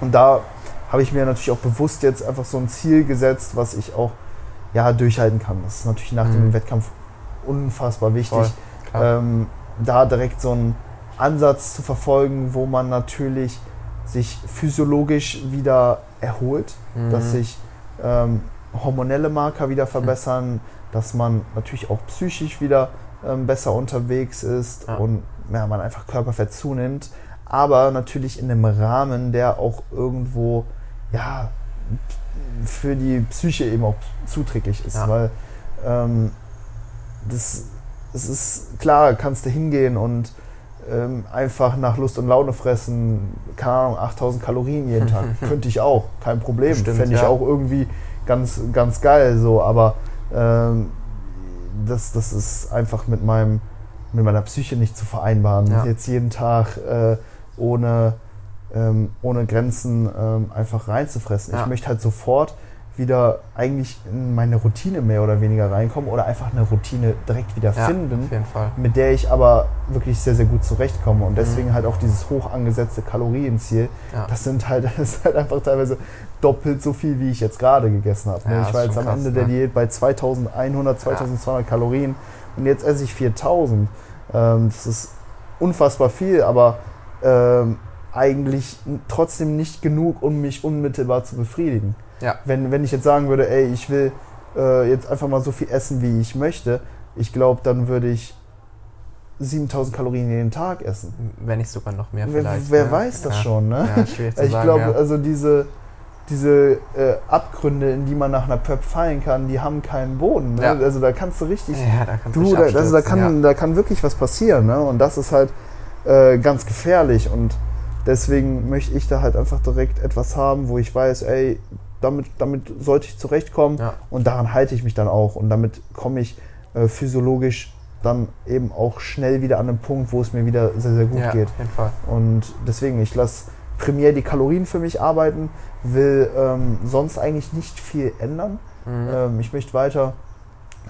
Und da habe ich mir natürlich auch bewusst jetzt einfach so ein Ziel gesetzt, was ich auch ja, durchhalten kann. Das ist natürlich nach dem Mhm. Wettkampf unfassbar wichtig, Voll, ähm, da direkt so einen Ansatz zu verfolgen, wo man natürlich sich physiologisch wieder erholt, Mhm. dass sich ähm, hormonelle Marker wieder verbessern, dass man natürlich auch psychisch wieder ähm, besser unterwegs ist Ja. und ja, man einfach Körperfett zunimmt, aber natürlich in einem Rahmen, der auch irgendwo ja, für die Psyche eben auch zuträglich ist, Ja. weil ähm, das, es ist klar, kannst du hingehen und ähm, einfach nach Lust und Laune fressen, keine Ahnung, 8000 Kalorien jeden Tag. Könnte ich auch, kein Problem. Fände ich ja. auch irgendwie ganz, ganz geil so, aber ähm, das, das ist einfach mit meinem mit meiner Psyche nicht zu vereinbaren. Ja. Jetzt jeden Tag äh, ohne, ähm, ohne Grenzen ähm, einfach reinzufressen. Ja. Ich möchte halt sofort wieder eigentlich in meine Routine mehr oder weniger reinkommen oder einfach eine Routine direkt wieder Ja, finden, mit der ich aber wirklich sehr, sehr gut zurechtkomme. Und deswegen Mhm. halt auch dieses hoch angesetzte Kalorienziel. Ja. Das sind halt, das ist halt einfach teilweise doppelt so viel, wie ich jetzt gerade gegessen habe. ne? Ja, ich war jetzt am krass, Ende der ne? Diät bei 2100, 2200 Kalorien und jetzt esse ich 4000. Ähm, das ist unfassbar viel, aber ähm, eigentlich trotzdem nicht genug, um mich unmittelbar zu befriedigen. Ja. Wenn, wenn ich jetzt sagen würde, ey, ich will äh, jetzt einfach mal so viel essen, wie ich möchte, ich glaube, dann würde ich 7000 Kalorien jeden Tag essen. Wenn nicht sogar noch mehr Wer, vielleicht. wer ne? weiß das ja. schon, ne? Ja, schwierig zu ich sagen, glaube, ja. also diese, diese äh, Abgründe, in die man nach einer Prep fallen kann, die haben keinen Boden. Ne? Ja. Also da kannst du richtig ja, da kannst Du, da, also da, kann, da kann wirklich was passieren, ne? Und das ist halt äh, ganz gefährlich. Und deswegen möchte ich da halt einfach direkt etwas haben, wo ich weiß, ey, damit, damit sollte ich zurechtkommen Ja. und daran halte ich mich dann auch. Und damit komme ich äh, physiologisch dann eben auch schnell wieder an einen Punkt, wo es mir wieder sehr, sehr gut ja, geht. auf jeden Fall. Und deswegen, ich lasse primär die Kalorien für mich arbeiten, will ähm, sonst eigentlich nicht viel ändern. Mhm. Ähm, ich möchte weiter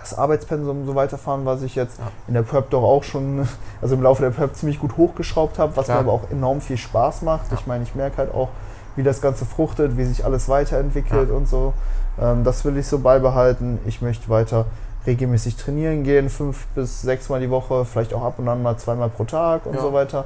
das Arbeitspensum so weiterfahren, was ich jetzt Ja. in der Prep doch auch schon, also im Laufe der Prep ziemlich gut hochgeschraubt habe, was Klar. mir aber auch enorm viel Spaß macht. Ja. Ich meine, ich merke halt auch, wie das Ganze fruchtet, wie sich alles weiterentwickelt Ja. und so. Ähm, das will ich so beibehalten. Ich möchte weiter regelmäßig trainieren gehen, fünf bis sechs Mal die Woche, vielleicht auch ab und an mal zweimal pro Tag und Ja, so weiter.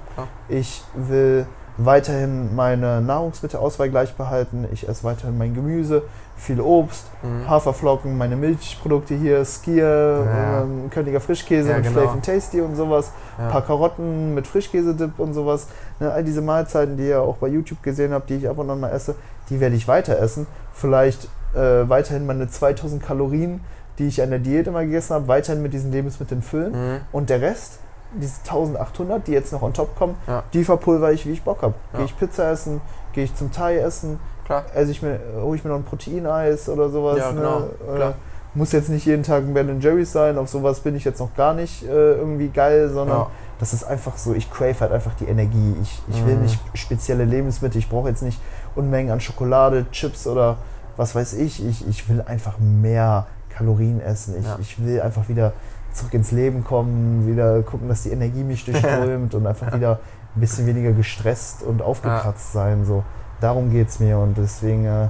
Ich will weiterhin meine Nahrungsmittelauswahl gleich behalten. Ich esse weiterhin mein Gemüse, viel Obst, Mhm. Haferflocken, meine Milchprodukte hier, Skier, Ja. ähm, Königer Frischkäse Ja, mit genau. Flav Tasty und sowas, Ja. paar Karotten mit Frischkäsedip und sowas. Ne, all diese Mahlzeiten, die ihr auch bei YouTube gesehen habt, die ich ab und an mal esse, die werde ich weiter essen. Vielleicht äh, weiterhin meine 2000 Kalorien, die ich an der Diät immer gegessen habe, weiterhin mit diesen Lebensmitteln füllen. Mhm. Und der Rest, diese 1800, die jetzt noch on top kommen, Ja. die verpulver ich, wie ich Bock habe. Ja. Gehe ich Pizza essen, gehe ich zum Thai essen, Klar. esse ich mir, hole ich mir noch ein Proteineis oder sowas. Ja, genau, ne? Äh, muss jetzt nicht jeden Tag ein Ben Jerry's sein, auf sowas bin ich jetzt noch gar nicht äh, irgendwie geil, sondern Ja. das ist einfach so, ich crave halt einfach die Energie. Ich, ich will Mhm. nicht spezielle Lebensmittel, ich brauche jetzt nicht Unmengen an Schokolade, Chips oder was weiß ich. Ich, ich will einfach mehr Kalorien essen. Ich, Ja. ich will einfach wieder zurück ins Leben kommen, wieder gucken, dass die Energie mich durchströmt und einfach wieder ein bisschen weniger gestresst und aufgekratzt sein. So. Darum geht es mir und deswegen äh,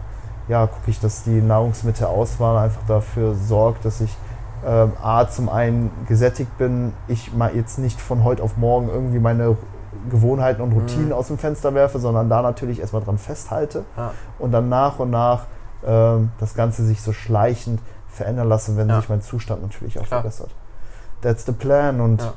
ja, gucke ich, dass die Nahrungsmittelauswahl einfach dafür sorgt, dass ich ähm, A, zum einen gesättigt bin, ich mal jetzt nicht von heute auf morgen irgendwie meine Gewohnheiten und Routinen Mhm. aus dem Fenster werfe, sondern da natürlich erstmal dran festhalte Ja. und dann nach und nach ähm, das Ganze sich so schleichend verändern lasse, wenn Ja. sich mein Zustand natürlich auch Klar. verbessert. That's the plan und Ja.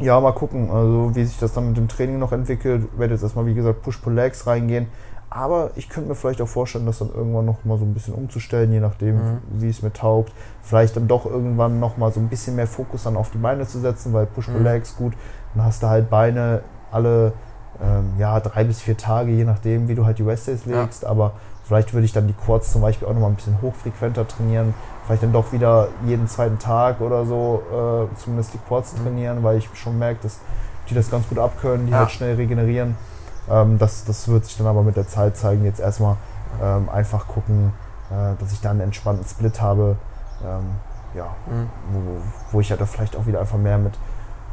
ja. mal gucken, also wie sich das dann mit dem Training noch entwickelt. Ich werde jetzt erstmal, wie gesagt, Push-Pull-Legs reingehen. Aber ich könnte mir vielleicht auch vorstellen, das dann irgendwann noch mal so ein bisschen umzustellen, je nachdem, Mhm. wie es mir taugt. Vielleicht dann doch irgendwann noch mal so ein bisschen mehr Fokus dann auf die Beine zu setzen, weil Push-Pull-Legs, gut, dann hast du halt Beine alle ähm, ja, drei bis vier Tage, je nachdem, wie du halt die Rest-Days Ja. legst. Aber vielleicht würde ich dann die Quads zum Beispiel auch noch mal ein bisschen hochfrequenter trainieren. Vielleicht dann doch wieder jeden zweiten Tag oder so äh, zumindest die Quads Mhm. trainieren, weil ich schon merke, dass die das ganz gut abkönnen, die Ja. halt schnell regenerieren. Ähm, das, das wird sich dann aber mit der Zeit zeigen. Jetzt erstmal ähm, einfach gucken, äh, dass ich dann einen entspannten Split habe. Ähm, ja, Mhm. wo, wo ich halt auch vielleicht auch wieder einfach mehr mit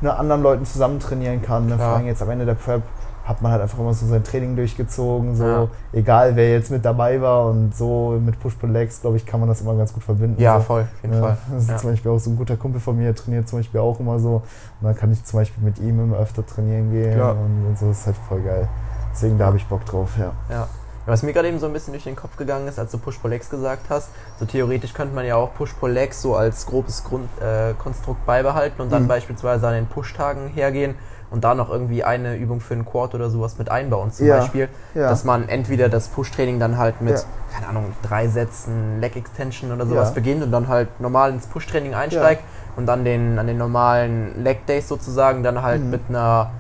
ne, anderen Leuten zusammen trainieren kann. Ne? Vor allem jetzt am Ende der Prep hat man halt einfach immer so sein Training durchgezogen, so Ja. egal wer jetzt mit dabei war und so mit Push-Pull-Legs, glaube ich, kann man das immer ganz gut verbinden. Ja, so. voll, auf jeden Ja, Fall. Das ist Ja. zum Beispiel auch so ein guter Kumpel von mir, trainiert zum Beispiel auch immer so. Und dann kann ich zum Beispiel mit ihm immer öfter trainieren gehen und, und so das ist halt voll geil. Deswegen da habe ich Bock drauf, ja. Ja. Was mir gerade eben so ein bisschen durch den Kopf gegangen ist, als du Push-Pull-Legs gesagt hast, so theoretisch könnte man ja auch Push-Pull-Legs so als grobes Grundkonstrukt äh, Konstrukt beibehalten und dann Mhm. beispielsweise an den Push-Tagen hergehen und da noch irgendwie eine Übung für einen Quad oder sowas mit einbauen zum Ja. Beispiel. Ja. Dass man entweder das Push-Training dann halt mit, Ja. keine Ahnung, drei Sätzen Leg-Extension oder sowas beginnt und dann halt normal ins Push-Training einsteigt und dann den, an den normalen Leg-Days sozusagen dann halt Mhm. mit einer,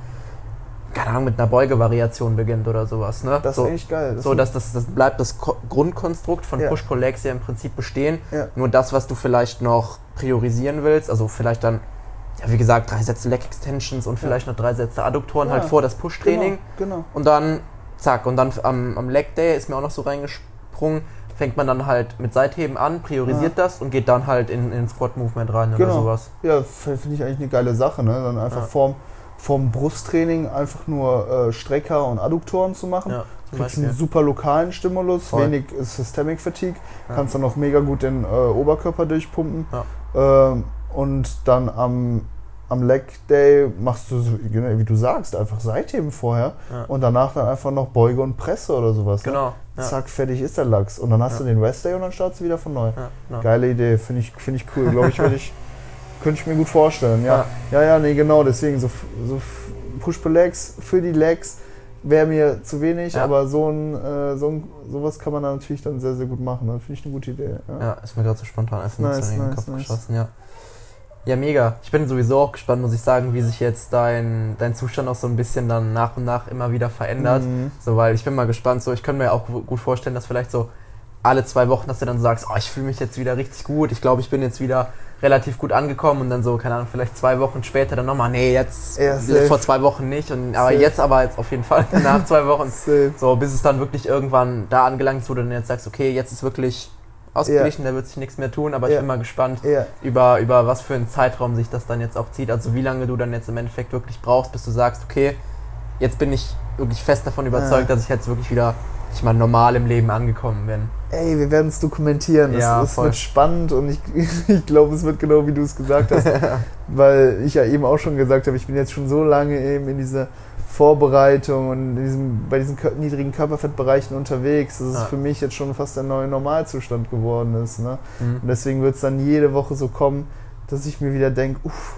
keine Ahnung, mit einer Beugevariation beginnt oder sowas. Ne? das so, ist eigentlich geil. Das so, dass das, das bleibt das Ko Grundkonstrukt von Ja. Push-Pull-Legs ja im Prinzip bestehen. Ja. Nur das, was du vielleicht noch priorisieren willst, also vielleicht dann, ja, wie gesagt, drei Sätze Leg-Extensions und vielleicht noch drei Sätze Adduktoren Ja. halt vor das Push-Training. Genau, genau. Und dann, zack, und dann am, am Leg Day ist mir auch noch so reingesprungen, fängt man dann halt mit Seitheben an, priorisiert das und geht dann halt in, in Squat Movement rein oder Genau. sowas. Ja, finde ich eigentlich eine geile Sache, ne? Dann einfach Ja. vorm, vorm Brusttraining einfach nur äh, Strecker und Adduktoren zu machen. Ja, Kriegst einen super lokalen Stimulus, Voll. wenig Systemic Fatigue, Ja. kannst dann auch mega gut den äh, Oberkörper durchpumpen. Ähm, und dann am, am Leg Day machst du, genau wie du sagst, einfach Seitheben vorher Ja. und danach dann einfach noch Beuge und Presse oder sowas. Ne? Genau. Ja. Zack, fertig ist der Lachs. Und dann hast du den Rest Day und dann startest du wieder von neu. Genau. Geile Idee, finde ich, find ich cool. Glaube ich, würde ich, könnte ich mir gut vorstellen. Ja, ja, ja, nee, genau. Deswegen so, so Push-Pull-Legs für die Legs wäre mir zu wenig, Ja. aber so ein, äh, so ein, sowas kann man dann natürlich dann sehr, sehr gut machen. Das finde ich eine gute Idee. Ja. Ja, ist mir gerade so spontan einfach Nice, nice, in den Kopf nice. geschossen, ja. Ja, mega. Ich bin sowieso auch gespannt, muss ich sagen, wie sich jetzt dein, dein Zustand auch so ein bisschen dann nach und nach immer wieder verändert. Mhm. So, weil ich bin mal gespannt, so ich könnte mir auch gu- gut vorstellen, dass vielleicht so alle zwei Wochen, dass du dann sagst, oh, ich fühle mich jetzt wieder richtig gut, ich glaube, ich bin jetzt wieder relativ gut angekommen und dann so, keine Ahnung, vielleicht zwei Wochen später dann nochmal, nee, jetzt Ja, vor zwei Wochen nicht, und, aber Safe. jetzt aber jetzt auf jeden Fall nach zwei Wochen. So, bis es dann wirklich irgendwann da angelangt ist, wo du dann jetzt sagst, okay, jetzt ist wirklich ausgeglichen, da wird sich nichts mehr tun, aber ich Ja. bin mal gespannt, Ja. über, über was für einen Zeitraum sich das dann jetzt auch zieht. Also wie lange du dann jetzt im Endeffekt wirklich brauchst, bis du sagst, okay, jetzt bin ich wirklich fest davon überzeugt, Ja. dass ich jetzt wirklich wieder, ich mal normal im Leben angekommen bin. Ey, wir werden es dokumentieren. Ja, es, es voll. wird spannend und ich, ich glaube, es wird genau wie du es gesagt hast. weil ich ja eben auch schon gesagt habe, ich bin jetzt schon so lange eben in dieser Vorbereitung und diesem, bei diesen niedrigen Körperfettbereichen unterwegs, dass es Ja. für mich jetzt schon fast der neue Normalzustand geworden ist. Ne? Mhm. Und deswegen wird es dann jede Woche so kommen, dass ich mir wieder denke, uff,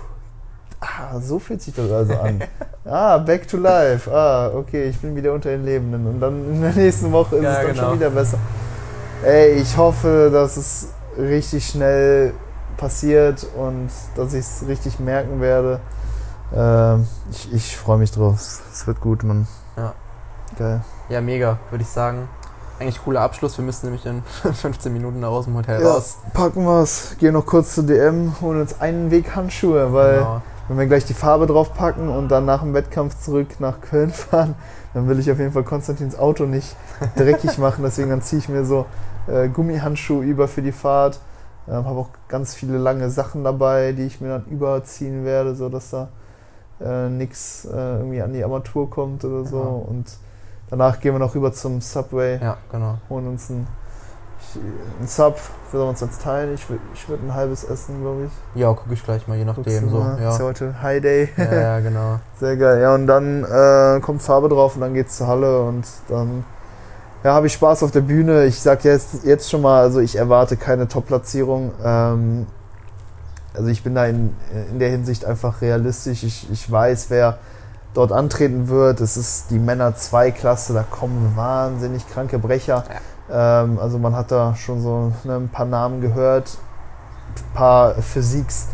ah, so fühlt sich das also an. ah, back to life. Ah, okay, ich bin wieder unter den Lebenden. Und dann in der nächsten Woche ist Ja, es dann genau. schon wieder besser. Ey, ich hoffe, dass es richtig schnell passiert und dass ich es richtig merken werde. Ähm, ich ich freue mich drauf. Es- Es wird gut, Mann. Ja. Geil. Ja, mega, würde ich sagen. Eigentlich cooler Abschluss. Wir müssen nämlich in 15 Minuten da aus dem Hotel Ja, raus. packen wir's. Gehen noch kurz zur DM, holen uns einen Weg Handschuhe, weil Genau. wenn wir gleich die Farbe drauf packen und dann nach dem Wettkampf zurück nach Köln fahren, dann will ich auf jeden Fall Konstantins Auto nicht dreckig machen. Deswegen dann ziehe ich mir so äh, Gummihandschuhe über für die Fahrt. Ähm, Habe auch ganz viele lange Sachen dabei, die ich mir dann überziehen werde, sodass da äh, nichts äh, irgendwie an die Armatur kommt oder so. Ja. Und danach gehen wir noch rüber zum Subway, Ja, genau. holen uns ein, ein Sub, wir sollen uns jetzt teilen. Ich, ich würde ein halbes essen, glaube ich. Ja, gucke ich gleich mal, je nachdem. So, mal? Ist ja ja. heute High Day. ja, ja, genau. Sehr geil. Ja, und dann äh, kommt Farbe drauf und dann geht's zur Halle und dann ja, habe ich Spaß auf der Bühne. Ich sag jetzt, jetzt schon mal, also ich erwarte keine Top-Platzierung. Ähm, also ich bin da in, in der Hinsicht einfach realistisch. Ich, ich weiß, wer dort antreten wird. Es ist die Männer 2 Klasse, da kommen wahnsinnig kranke Brecher. Ähm, also man hat da schon so ne, ein paar Namen gehört, ein paar Physiks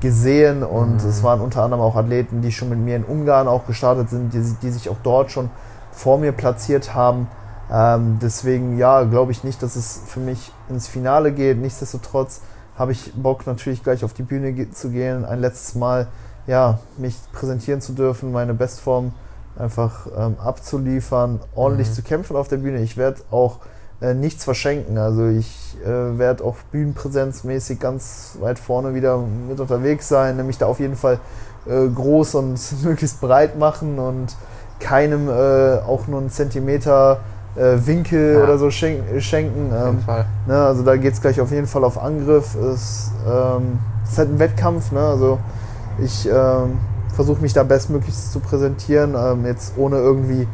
gesehen und Mhm. es waren unter anderem auch Athleten, die schon mit mir in Ungarn auch gestartet sind, die, die sich auch dort schon vor mir platziert haben. Ähm, deswegen, ja, glaube ich nicht, dass es für mich ins Finale geht. Nichtsdestotrotz habe ich Bock natürlich gleich auf die Bühne ge zu gehen, ein letztes Mal ja, mich präsentieren zu dürfen, meine Bestform einfach ähm, abzuliefern, ordentlich Mhm. zu kämpfen auf der Bühne. Ich werde auch äh, nichts verschenken. Also ich äh, werde auch bühnenpräsenzmäßig ganz weit vorne wieder mit unterwegs sein, nämlich da auf jeden Fall äh, groß und möglichst breit machen und keinem äh, auch nur einen Zentimeter äh, Winkel Ja. oder so schenk schenken. Auf Ähm, jeden Fall. Ne, also da geht es gleich auf jeden Fall auf Angriff. Es ähm, ist halt ein Wettkampf. Ne? Also ich ähm, versuche mich da bestmöglichst zu präsentieren, ähm, jetzt ohne irgendwie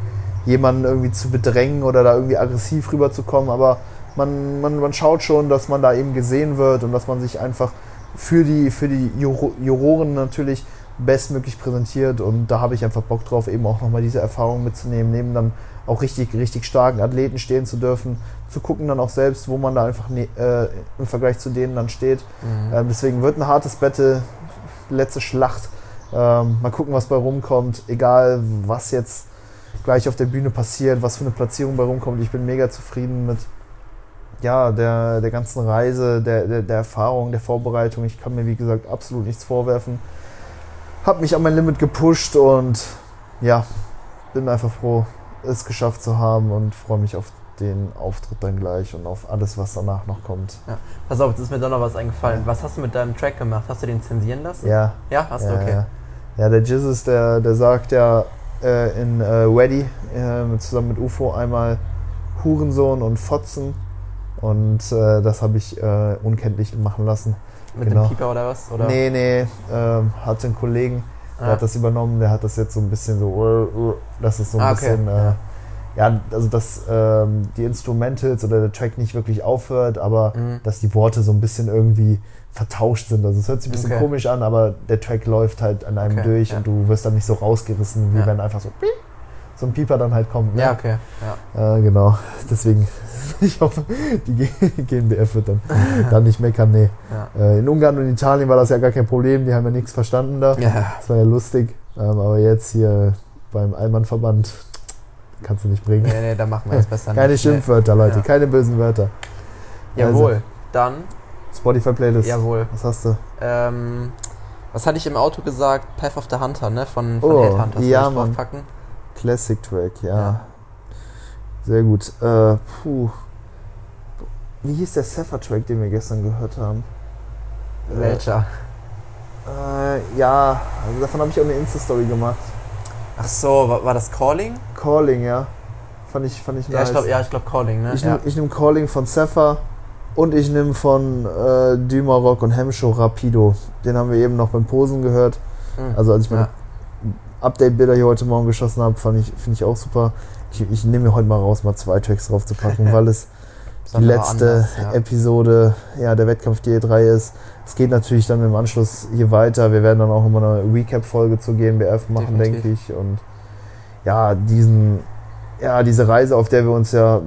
jemanden irgendwie zu bedrängen oder da irgendwie aggressiv rüberzukommen. Aber man, man, man schaut schon, dass man da eben gesehen wird und dass man sich einfach für die, für die Juro Juroren natürlich bestmöglich präsentiert. Und da habe ich einfach Bock drauf, eben auch nochmal diese Erfahrung mitzunehmen, neben dann auch richtig, richtig starken Athleten stehen zu dürfen, zu gucken dann auch selbst, wo man da einfach ne, äh, im Vergleich zu denen dann steht. Mhm. Ähm, deswegen wird ein hartes Battle, letzte Schlacht. Ähm, mal gucken, was bei rumkommt. Egal, was jetzt gleich auf der Bühne passiert, was für eine Platzierung bei rumkommt. Ich bin mega zufrieden mit ja, der, der ganzen Reise, der, der, der Erfahrung, der Vorbereitung. Ich kann mir, wie gesagt, absolut nichts vorwerfen. Hab mich an mein Limit gepusht und ja, bin einfach froh, es geschafft zu haben und freue mich auf den Auftritt dann gleich und auf alles, was danach noch kommt. Ja. Pass auf, jetzt ist mir doch noch was eingefallen. Was hast du mit deinem Track gemacht? Hast du den zensieren lassen? Ja. Ja, hast ja, du, okay. Ja. ja, der Jesus, der, der sagt ja äh, in äh, Weddy äh, zusammen mit UFO einmal Hurensohn und Fotzen und äh, das habe ich äh, unkenntlich machen lassen. Mit Genau. dem Pieper oder was? Oder? Nee, nee, ähm, hat einen Kollegen, der Ah. hat das übernommen, der hat das jetzt so ein bisschen so, das ist so ein Ah, okay. bisschen, äh, ja, also dass ähm, die Instrumentals oder der Track nicht wirklich aufhört, aber Mhm. dass die Worte so ein bisschen irgendwie vertauscht sind. Also es hört sich ein bisschen Okay. komisch an, aber der Track läuft halt an einem Okay, durch ja. und du wirst dann nicht so rausgerissen, wie wenn einfach so so ein Pieper dann halt kommt. Ne? Ja, okay. Ja. Äh, genau. Deswegen, ich hoffe, die GmbF wird dann, dann nicht meckern. Nee. Ja. Äh, in Ungarn und Italien war das ja gar kein Problem, die haben ja nichts verstanden da. ja. Das war ja lustig. Ähm, aber jetzt hier beim Allmann-Verband kannst du nicht bringen. Nee, nee, dann machen wir das besser Keine nicht. Schimpfwörter, Leute, Ja. keine bösen Wörter. Jawohl. Dann, Spotify-Playlist. jawohl. Was hast du? Ähm, was hatte ich im Auto gesagt? Path of the Hunter, ne? Von, von Oh, Headhunters. ja, Mann. draufpacken? Classic Track, ja. Ja. Sehr gut. Äh, puh. Wie hieß der Cypher-Track, den wir gestern gehört haben? Welcher? Äh, ja, also davon habe ich auch eine Insta-Story gemacht. Ach so, war, war das Calling? Calling, ja. Fand ich, fand ich nice. Ja, ich glaube, ja, ich glaub Calling, ne? Ich ja. nehme nehm Calling von Zephyr und ich nehme von äh, Dümarock und Hemshow Rapido. Den haben wir eben noch beim Posen gehört. Mhm. Also als ich meine Ja. Update-Bilder hier heute Morgen geschossen habe, fand ich, finde ich auch super. Ich, ich nehme mir heute mal raus, mal zwei Tracks drauf zu packen, weil es die letzte Anlass, ja. Episode ja, der Wettkampf DE3 ist. Es geht natürlich dann im Anschluss hier weiter. Wir werden dann auch immer eine Recap-Folge zur GmbF machen, Definitiv. denke ich. Und ja, diesen, ja, diese Reise, auf der wir uns ja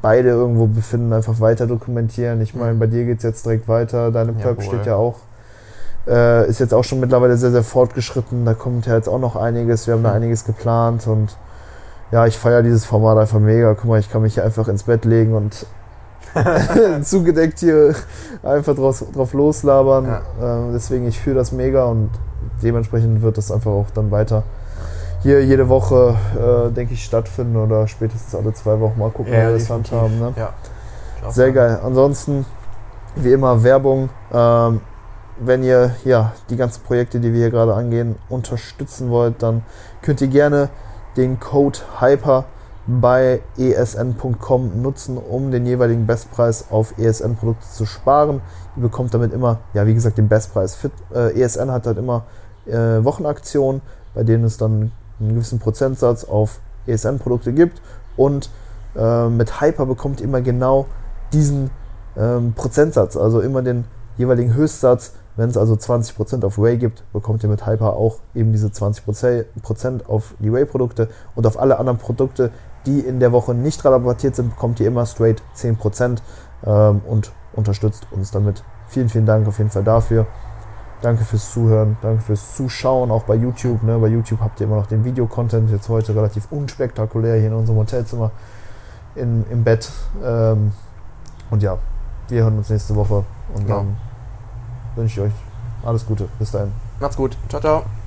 beide irgendwo befinden, einfach weiter dokumentieren. Ich meine, Mhm. bei dir geht es jetzt direkt weiter. Deine Prep Jawohl. steht ja auch, äh, ist jetzt auch schon mittlerweile sehr, sehr fortgeschritten. Da kommt ja jetzt auch noch einiges. Wir haben da Mhm. einiges geplant und ja, ich feiere dieses Format einfach mega. Guck mal, ich kann mich hier einfach ins Bett legen und zugedeckt hier einfach drauf, drauf loslabern. Ja. Äh, deswegen, ich fühle das mega und dementsprechend wird das einfach auch dann weiter hier jede Woche, äh, denke ich, stattfinden oder spätestens alle zwei Wochen mal gucken, wie wir das handhaben. Ne? Ja. Sehr geil. Ansonsten, wie immer, Werbung. Ähm, wenn ihr ja, die ganzen Projekte, die wir hier gerade angehen, unterstützen wollt, dann könnt ihr gerne den Code HYPER bei esn.com nutzen, um den jeweiligen Bestpreis auf ESN-Produkte zu sparen. Ihr bekommt damit immer, ja, wie gesagt, den Bestpreis. Fit, äh, ESN hat halt immer äh, Wochenaktionen, bei denen es dann einen gewissen Prozentsatz auf ESN-Produkte gibt. Und äh, mit Hyper bekommt ihr immer genau diesen ähm, Prozentsatz, also immer den jeweiligen Höchstsatz. Wenn es also 20% auf Whey gibt, bekommt ihr mit Hyper auch eben diese 20% auf die Whey-Produkte und auf alle anderen Produkte, die in der Woche nicht rabattiert sind, bekommt ihr immer straight 10% ähm, und unterstützt uns damit. Vielen, vielen Dank auf jeden Fall dafür. Danke fürs Zuhören, danke fürs Zuschauen, auch bei YouTube. Ne? Bei YouTube habt ihr immer noch den Videocontent, jetzt heute relativ unspektakulär hier in unserem Hotelzimmer in, im Bett. Ähm, und ja, wir hören uns nächste Woche und Genau. dann wünsche ich euch alles Gute. Bis dahin. Macht's gut. Ciao, ciao.